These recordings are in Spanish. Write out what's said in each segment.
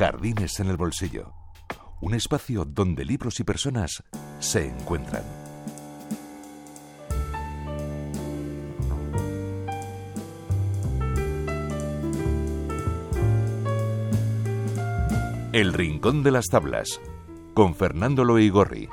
Jardines en el Bolsillo. Un espacio donde libros y personas se encuentran. El Rincón de las Tablas, con Fernando Loigorri.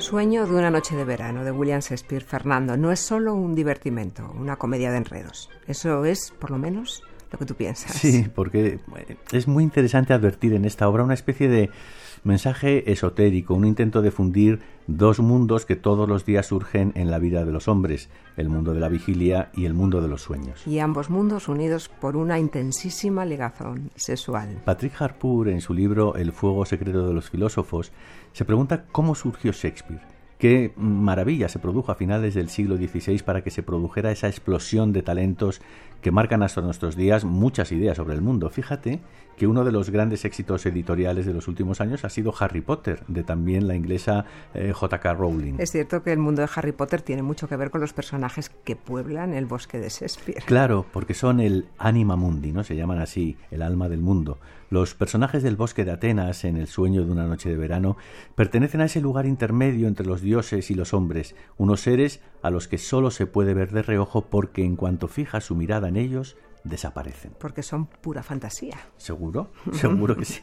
Sueño de una noche de verano de William Shakespeare Fernando no es solo un divertimento, una comedia de enredos. Eso es, por lo menos, lo que tú piensas. Sí, porque es muy interesante advertir en esta obra una especie de mensaje esotérico, un intento de fundir dos mundos que todos los días surgen en la vida de los hombres, el mundo de la vigilia y el mundo de los sueños. Y ambos mundos unidos por una intensísima ligazón sexual. Patrick Harpur, en su libro El fuego secreto de los filósofos, se pregunta cómo surgió Shakespeare. Qué maravilla se produjo a finales del siglo XVI para que se produjera esa explosión de talentos que marcan hasta nuestros días muchas ideas sobre el mundo. Fíjate que uno de los grandes éxitos editoriales de los últimos años ha sido Harry Potter, de también la inglesa eh, J.K. Rowling. Es cierto que el mundo de Harry Potter tiene mucho que ver con los personajes que pueblan el bosque de Shakespeare. Claro, porque son el anima mundi, ¿no? Se llaman así, el alma del mundo. Los personajes del bosque de Atenas, en el sueño de una noche de verano, pertenecen a ese lugar intermedio entre los dioses y los hombres, unos seres a los que solo se puede ver de reojo porque en cuanto fija su mirada en ellos, desaparecen. Porque son pura fantasía. ¿Seguro? Seguro que sí.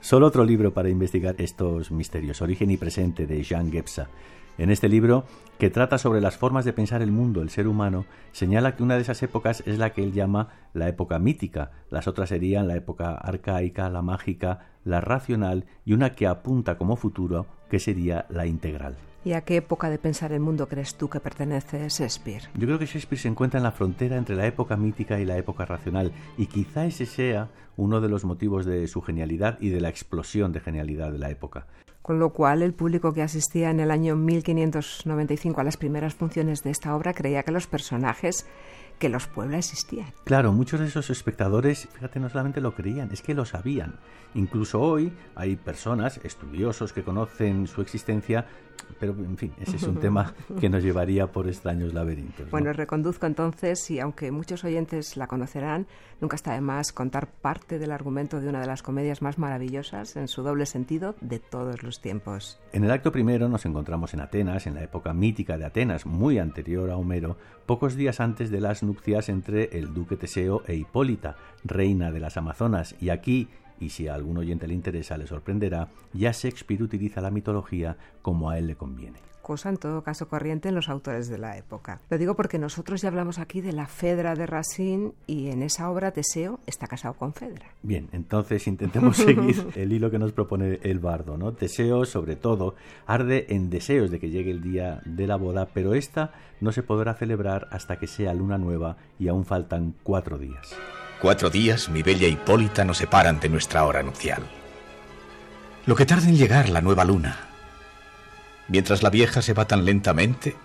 Solo otro libro para investigar estos misterios, Origen y Presente, de Jean Gebsa. En este libro, que trata sobre las formas de pensar el mundo, el ser humano, señala que una de esas épocas es la que él llama la época mítica, las otras serían la época arcaica, la mágica, la racional y una que apunta como futuro, que sería la integral. ¿Y a qué época de pensar el mundo crees tú que pertenece Shakespeare? Yo creo que Shakespeare se encuentra en la frontera entre la época mítica y la época racional, y quizá ese sea uno de los motivos de su genialidad y de la explosión de genialidad de la época. Con lo cual, el público que asistía en el año 1595 a las primeras funciones de esta obra creía que los personajes que los pueblos existían. Claro, muchos de esos espectadores, fíjate, no solamente lo creían, es que lo sabían. Incluso hoy hay personas, estudiosos, que conocen su existencia, pero en fin, ese es un tema que nos llevaría por extraños laberintos. Bueno, reconduzco entonces, y aunque muchos oyentes la conocerán, nunca está de más contar parte del argumento de una de las comedias más maravillosas, en su doble sentido, de todos los tiempos. En el acto primero nos encontramos en Atenas, en la época mítica de Atenas, muy anterior a Homero, pocos días antes de las entre el duque Teseo e Hipólita, reina de las Amazonas, y aquí y si a algún oyente le interesa le sorprenderá, ya Shakespeare utiliza la mitología como a él le conviene cosa en todo caso corriente en los autores de la época. Lo digo porque nosotros ya hablamos aquí de la Fedra de Racine y en esa obra Teseo está casado con Fedra. Bien, entonces intentemos seguir el hilo que nos propone el bardo, ¿no? Teseo, sobre todo, arde en deseos de que llegue el día de la boda, pero esta no se podrá celebrar hasta que sea luna nueva y aún faltan cuatro días. Cuatro días, mi bella Hipólita, nos separan de nuestra hora nupcial. Lo que tarda en llegar la nueva luna, mientras la vieja se va tan lentamente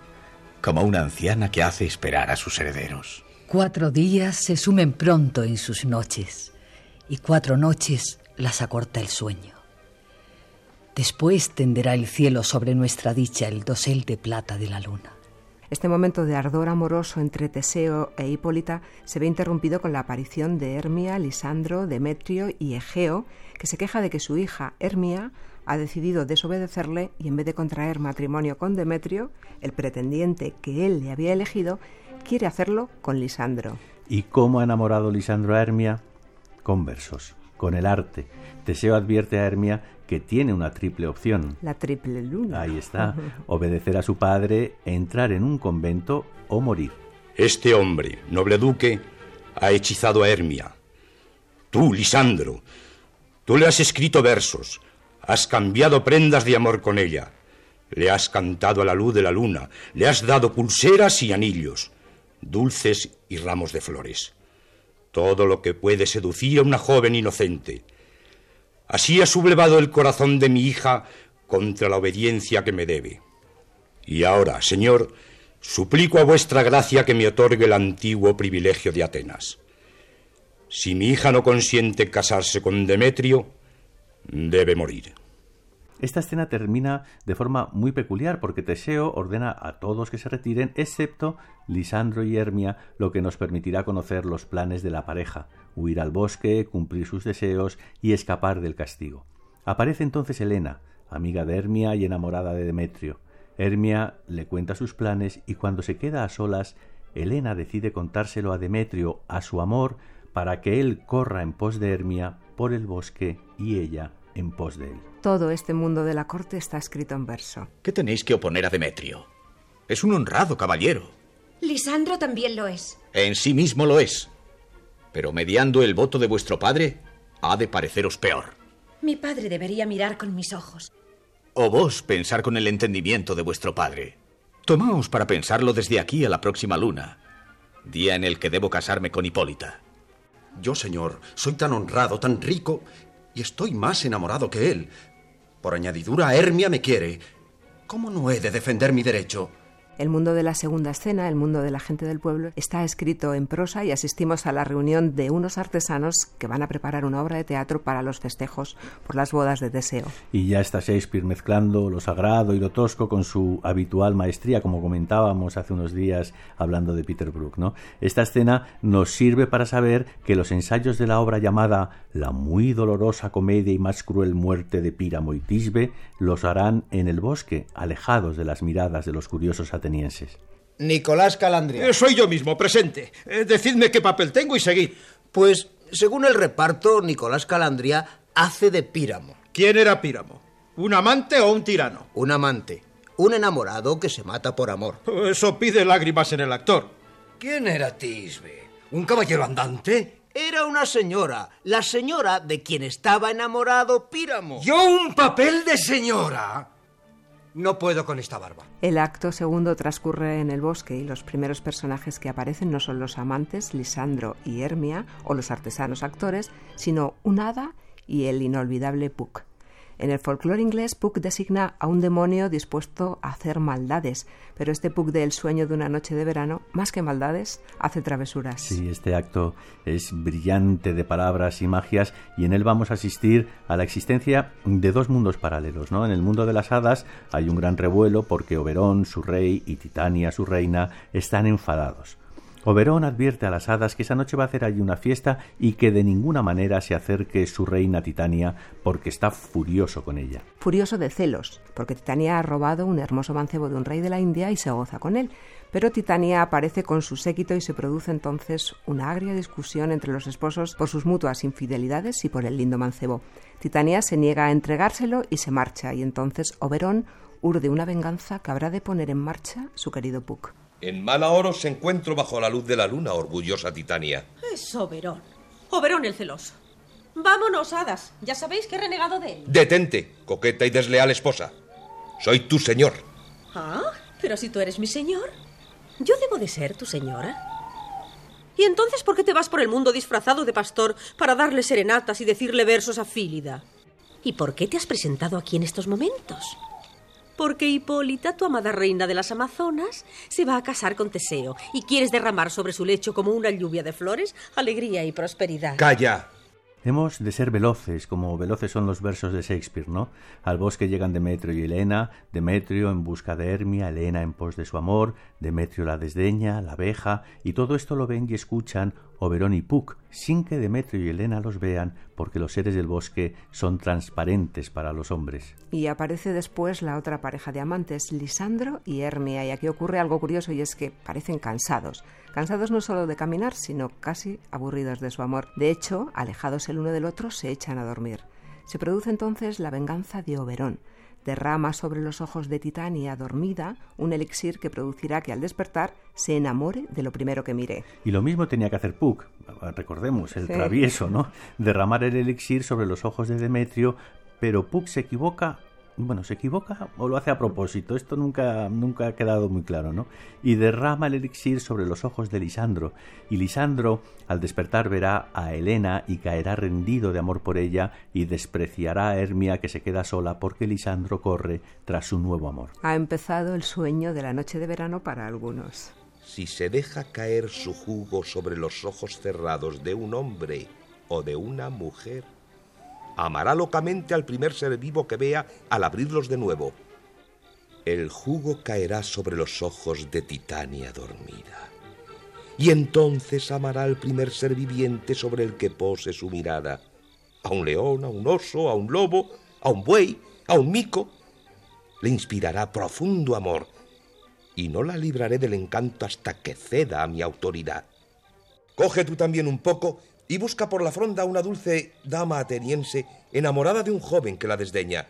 como una anciana que hace esperar a sus herederos. Cuatro días se sumen pronto en sus noches, y cuatro noches las acorta el sueño. Después tenderá el cielo sobre nuestra dicha el dosel de plata de la luna. Este momento de ardor amoroso entre Teseo e Hipólita se ve interrumpido con la aparición de Hermia, Lisandro, Demetrio y Egeo, que se queja de que su hija Hermia ha decidido desobedecerle y en vez de contraer matrimonio con Demetrio, el pretendiente que él le había elegido, quiere hacerlo con Lisandro. ¿Y cómo ha enamorado Lisandro a Hermia? Con versos, con el arte. Teseo advierte a Hermia que tiene una triple opción. La triple luna. Ahí está. Obedecer a su padre, entrar en un convento o morir. Este hombre, noble duque, ha hechizado a Hermia. Tú, Lisandro, tú le has escrito versos, has cambiado prendas de amor con ella, le has cantado a la luz de la luna, le has dado pulseras y anillos, dulces y ramos de flores. Todo lo que puede seducir a una joven inocente Así ha sublevado el corazón de mi hija contra la obediencia que me debe. Y ahora, Señor, suplico a vuestra gracia que me otorgue el antiguo privilegio de Atenas. Si mi hija no consiente casarse con Demetrio, debe morir. Esta escena termina de forma muy peculiar porque Teseo ordena a todos que se retiren, excepto Lisandro y Hermia, lo que nos permitirá conocer los planes de la pareja, huir al bosque, cumplir sus deseos y escapar del castigo. Aparece entonces Helena, amiga de Hermia y enamorada de Demetrio. Hermia le cuenta sus planes y cuando se queda a solas, Helena decide contárselo a Demetrio, a su amor, para que él corra en pos de Hermia por el bosque y ella en pos de él. Todo este mundo de la corte está escrito en verso. ¿Qué tenéis que oponer a Demetrio? Es un honrado caballero. Lisandro también lo es. En sí mismo lo es. Pero mediando el voto de vuestro padre, ha de pareceros peor. Mi padre debería mirar con mis ojos. O vos pensar con el entendimiento de vuestro padre. Tomaos para pensarlo desde aquí a la próxima luna, día en el que debo casarme con Hipólita. Yo, señor, soy tan honrado, tan rico, estoy más enamorado que él. Por añadidura, Hermia me quiere. ¿Cómo no he de defender mi derecho? El mundo de la segunda escena, el mundo de la gente del pueblo, está escrito en prosa y asistimos a la reunión de unos artesanos que van a preparar una obra de teatro para los festejos por las bodas de Deseo. Y ya está Shakespeare mezclando lo sagrado y lo tosco con su habitual maestría, como comentábamos hace unos días hablando de Peter Brook. ¿no? Esta escena nos sirve para saber que los ensayos de la obra llamada La muy dolorosa comedia y más cruel muerte de Píramo y Tisbe los harán en el bosque, alejados de las miradas de los curiosos atenienses Nicolás Calandria. Eh, soy yo mismo, presente. Eh, decidme qué papel tengo y seguid. Pues, según el reparto, Nicolás Calandria hace de Píramo. ¿Quién era Píramo? ¿Un amante o un tirano? Un amante. Un enamorado que se mata por amor. Eso pide lágrimas en el actor. ¿Quién era Tisbe? ¿Un caballero andante? Era una señora, la señora de quien estaba enamorado Píramo. ¿Yo un papel de señora? No puedo con esta barba. El acto segundo transcurre en el bosque y los primeros personajes que aparecen no son los amantes, Lisandro y Hermia, o los artesanos actores, sino un hada y el inolvidable Puck. En el folclore inglés, Puck designa a un demonio dispuesto a hacer maldades, pero este Puck del sueño de una noche de verano, más que maldades, hace travesuras. Sí, este acto es brillante de palabras y magias y en él vamos a asistir a la existencia de dos mundos paralelos, ¿no? En el mundo de las hadas hay un gran revuelo porque Oberón, su rey, y Titania, su reina, están enfadados. Oberón advierte a las hadas que esa noche va a hacer allí una fiesta y que de ninguna manera se acerque su reina Titania porque está furioso con ella. Furioso de celos, porque Titania ha robado un hermoso mancebo de un rey de la India y se goza con él. Pero Titania aparece con su séquito y se produce entonces una agria discusión entre los esposos por sus mutuas infidelidades y por el lindo mancebo. Titania se niega a entregárselo y se marcha, y entonces Oberón urde una venganza que habrá de poner en marcha su querido Puck. En mala hora se encuentro bajo la luz de la luna, orgullosa Titania. Es Oberón. Oberón el celoso. Vámonos, hadas. Ya sabéis que he renegado de él. Detente, coqueta y desleal esposa. Soy tu señor. Ah, pero si tú eres mi señor, ¿yo debo de ser tu señora? ¿Y entonces por qué te vas por el mundo disfrazado de pastor para darle serenatas y decirle versos a Fílida? ¿Y por qué te has presentado aquí en estos momentos? Porque Hipólita, tu amada reina de las Amazonas, se va a casar con Teseo y quieres derramar sobre su lecho como una lluvia de flores alegría y prosperidad. ¡Calla! Hemos de ser veloces, como veloces son los versos de Shakespeare, ¿no? Al bosque llegan Demetrio y Helena, Demetrio en busca de Hermia, Helena en pos de su amor, Demetrio la desdeña, la abeja, y todo esto lo ven y escuchan Oberón y Puck, sin que Demetrio y Helena los vean, porque los seres del bosque son transparentes para los hombres. Y aparece después la otra pareja de amantes, Lisandro y Hermia, y aquí ocurre algo curioso y es que parecen cansados cansados no solo de caminar, sino casi aburridos de su amor. De hecho, alejados el uno del otro, se echan a dormir. Se produce entonces la venganza de Oberón. Derrama sobre los ojos de Titania dormida un elixir que producirá que al despertar se enamore de lo primero que mire. Y lo mismo tenía que hacer Puck, recordemos, el travieso, ¿no? Derramar el elixir sobre los ojos de Demetrio, pero Puck se equivoca bueno, se equivoca o lo hace a propósito, esto nunca, nunca ha quedado muy claro, ¿no? Y derrama el elixir sobre los ojos de Lisandro, y Lisandro al despertar verá a Helena y caerá rendido de amor por ella y despreciará a Hermia que se queda sola porque Lisandro corre tras su nuevo amor. Ha empezado el sueño de la noche de verano para algunos. Si se deja caer su jugo sobre los ojos cerrados de un hombre o de una mujer, amará locamente al primer ser vivo que vea al abrirlos de nuevo. El jugo caerá sobre los ojos de Titania dormida. Y entonces amará al primer ser viviente sobre el que pose su mirada. A un león, a un oso, a un lobo, a un buey, a un mico. Le inspirará profundo amor y no la libraré del encanto hasta que ceda a mi autoridad. Coge tú también un poco y busca por la fronda una dulce dama ateniense enamorada de un joven que la desdeña.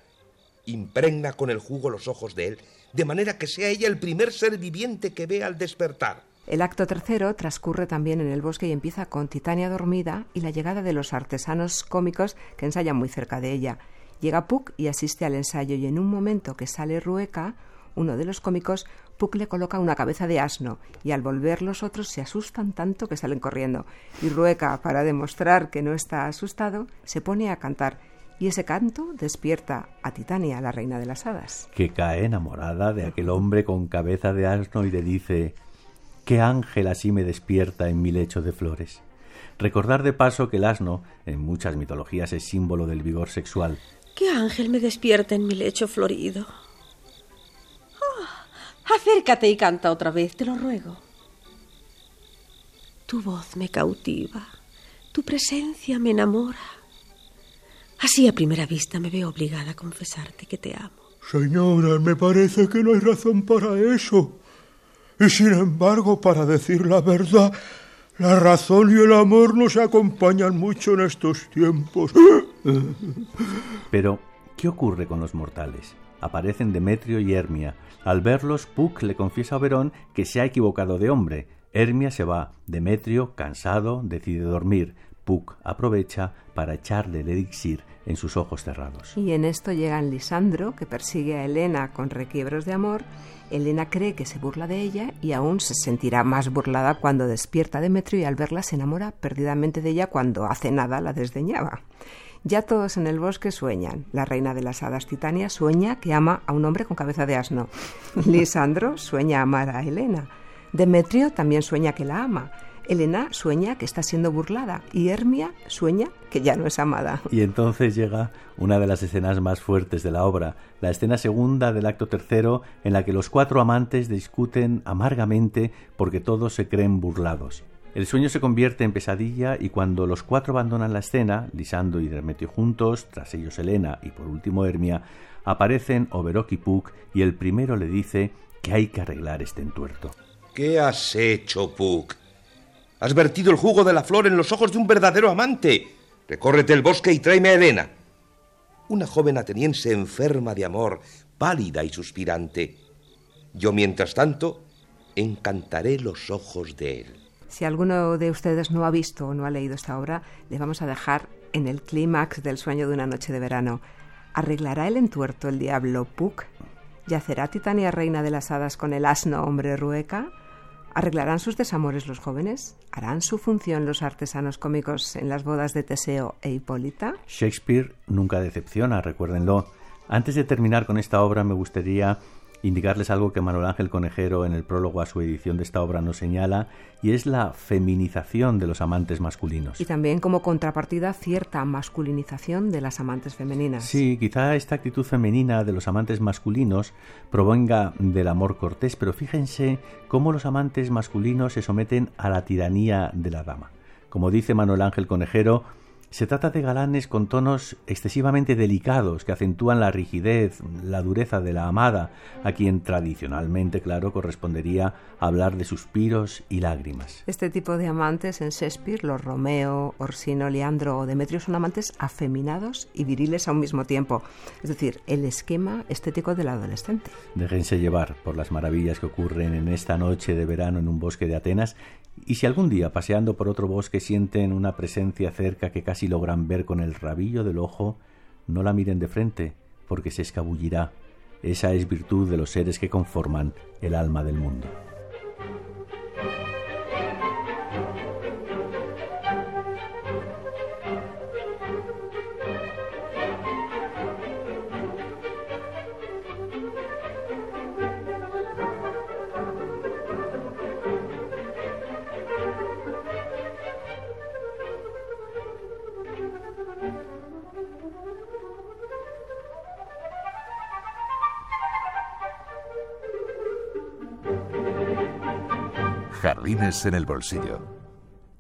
Impregna con el jugo los ojos de él, de manera que sea ella el primer ser viviente que vea al despertar. El acto tercero transcurre también en el bosque y empieza con Titania dormida y la llegada de los artesanos cómicos que ensayan muy cerca de ella. Llega Puck y asiste al ensayo y en un momento que sale Rueca, uno de los cómicos, Puck le coloca una cabeza de asno y al volver los otros se asustan tanto que salen corriendo. Y Rueca, para demostrar que no está asustado, se pone a cantar y ese canto despierta a Titania, la reina de las hadas. Que cae enamorada de aquel hombre con cabeza de asno y le dice ¿Qué ángel así me despierta en mi lecho de flores? Recordar de paso que el asno en muchas mitologías es símbolo del vigor sexual. ¿Qué ángel me despierta en mi lecho florido? Acércate y canta otra vez, te lo ruego. Tu voz me cautiva, tu presencia me enamora. Así a primera vista me veo obligada a confesarte que te amo. Señora, me parece que no hay razón para eso. Y sin embargo, para decir la verdad, la razón y el amor no se acompañan mucho en estos tiempos. Pero, ¿qué ocurre con los mortales? Aparecen Demetrio y Hermia, al verlos, Puck le confiesa a Oberón que se ha equivocado de hombre. Hermia se va. Demetrio, cansado, decide dormir. Puck aprovecha para echarle el elixir en sus ojos cerrados. Y en esto llegan Lisandro, que persigue a Helena con requiebros de amor. Elena cree que se burla de ella y aún se sentirá más burlada cuando despierta Demetrio y al verla se enamora perdidamente de ella cuando hace nada la desdeñaba. Ya todos en el bosque sueñan. La reina de las hadas Titania sueña que ama a un hombre con cabeza de asno. Lisandro sueña amar a Helena. Demetrio también sueña que la ama. Helena sueña que está siendo burlada y Hermia sueña que ya no es amada. Y entonces llega una de las escenas más fuertes de la obra, la escena segunda del acto tercero, en la que los cuatro amantes discuten amargamente porque todos se creen burlados. El sueño se convierte en pesadilla y cuando los cuatro abandonan la escena, Lisandro y Demetrio juntos, tras ellos Helena y por último Hermia, aparecen Oberok y Puck y el primero le dice que hay que arreglar este entuerto. ¿Qué has hecho, Puck? Has vertido el jugo de la flor en los ojos de un verdadero amante. Recórrete el bosque y tráeme a Helena. Una joven ateniense enferma de amor, pálida y suspirante. Yo, mientras tanto, encantaré los ojos de él. Si alguno de ustedes no ha visto o no ha leído esta obra, le vamos a dejar en el clímax del sueño de una noche de verano. ¿Arreglará el entuerto el diablo Puck? ¿Yacerá Titania reina de las hadas con el asno hombre Rueca? ¿Arreglarán sus desamores los jóvenes? ¿Harán su función los artesanos cómicos en las bodas de Teseo e Hipólita? Shakespeare nunca decepciona, recuérdenlo. Antes de terminar con esta obra me gustaría indicarles algo que Manuel Ángel Conejero en el prólogo a su edición de esta obra nos señala, y es la feminización de los amantes masculinos. Y también como contrapartida cierta masculinización de las amantes femeninas. Sí, quizá esta actitud femenina de los amantes masculinos provenga del amor cortés, pero fíjense cómo los amantes masculinos se someten a la tiranía de la dama. Como dice Manuel Ángel Conejero, se trata de galanes con tonos excesivamente delicados que acentúan la rigidez, la dureza de la amada, a quien tradicionalmente, claro, correspondería hablar de suspiros y lágrimas. Este tipo de amantes en Shakespeare, los Romeo, Orsino, Leandro o Demetrio, son amantes afeminados y viriles a un mismo tiempo. Es decir, el esquema estético del adolescente. Déjense llevar por las maravillas que ocurren en esta noche de verano en un bosque de Atenas y si algún día paseando por otro bosque sienten una presencia cerca que casi logran ver con el rabillo del ojo, no la miren de frente, porque se escabullirá. Esa es virtud de los seres que conforman el alma del mundo. En el bolsillo